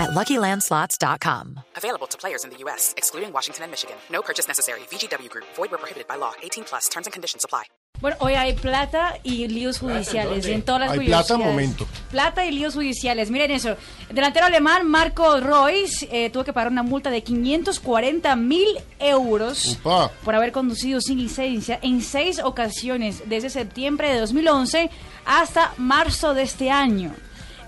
at LuckyLandSlots.com. Available to players in the U.S., excluding Washington and Michigan. No purchase necessary. VGW Group. Void where prohibited by law. 18 plus. Terms and conditions apply. Bueno, hoy hay plata y líos judiciales en todas las Hay plata, momento. Plata y líos judiciales. Miren eso. El delantero alemán Marco Royce eh, tuvo que pagar una multa de 540 mil euros Upa. por haber conducido sin licencia en seis ocasiones desde septiembre de 2011 hasta marzo de este año.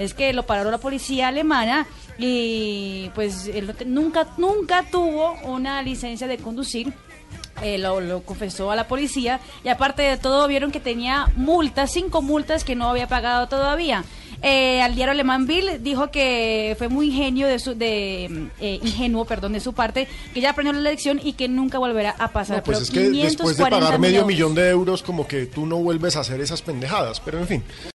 Es que lo paró la policía alemana y pues él nunca, nunca tuvo una licencia de conducir. Eh, lo, lo confesó a la policía y aparte de todo vieron que tenía multas, cinco multas que no había pagado todavía. Eh, al diario alemán Bill dijo que fue muy ingenio de su, de, eh, ingenuo, perdón, de su parte, que ya aprendió la lección y que nunca volverá a pasar. No, pues Pero es que después de 540 pagar mil medio euros. millón de euros, como que tú no vuelves a hacer esas pendejadas, pero en fin.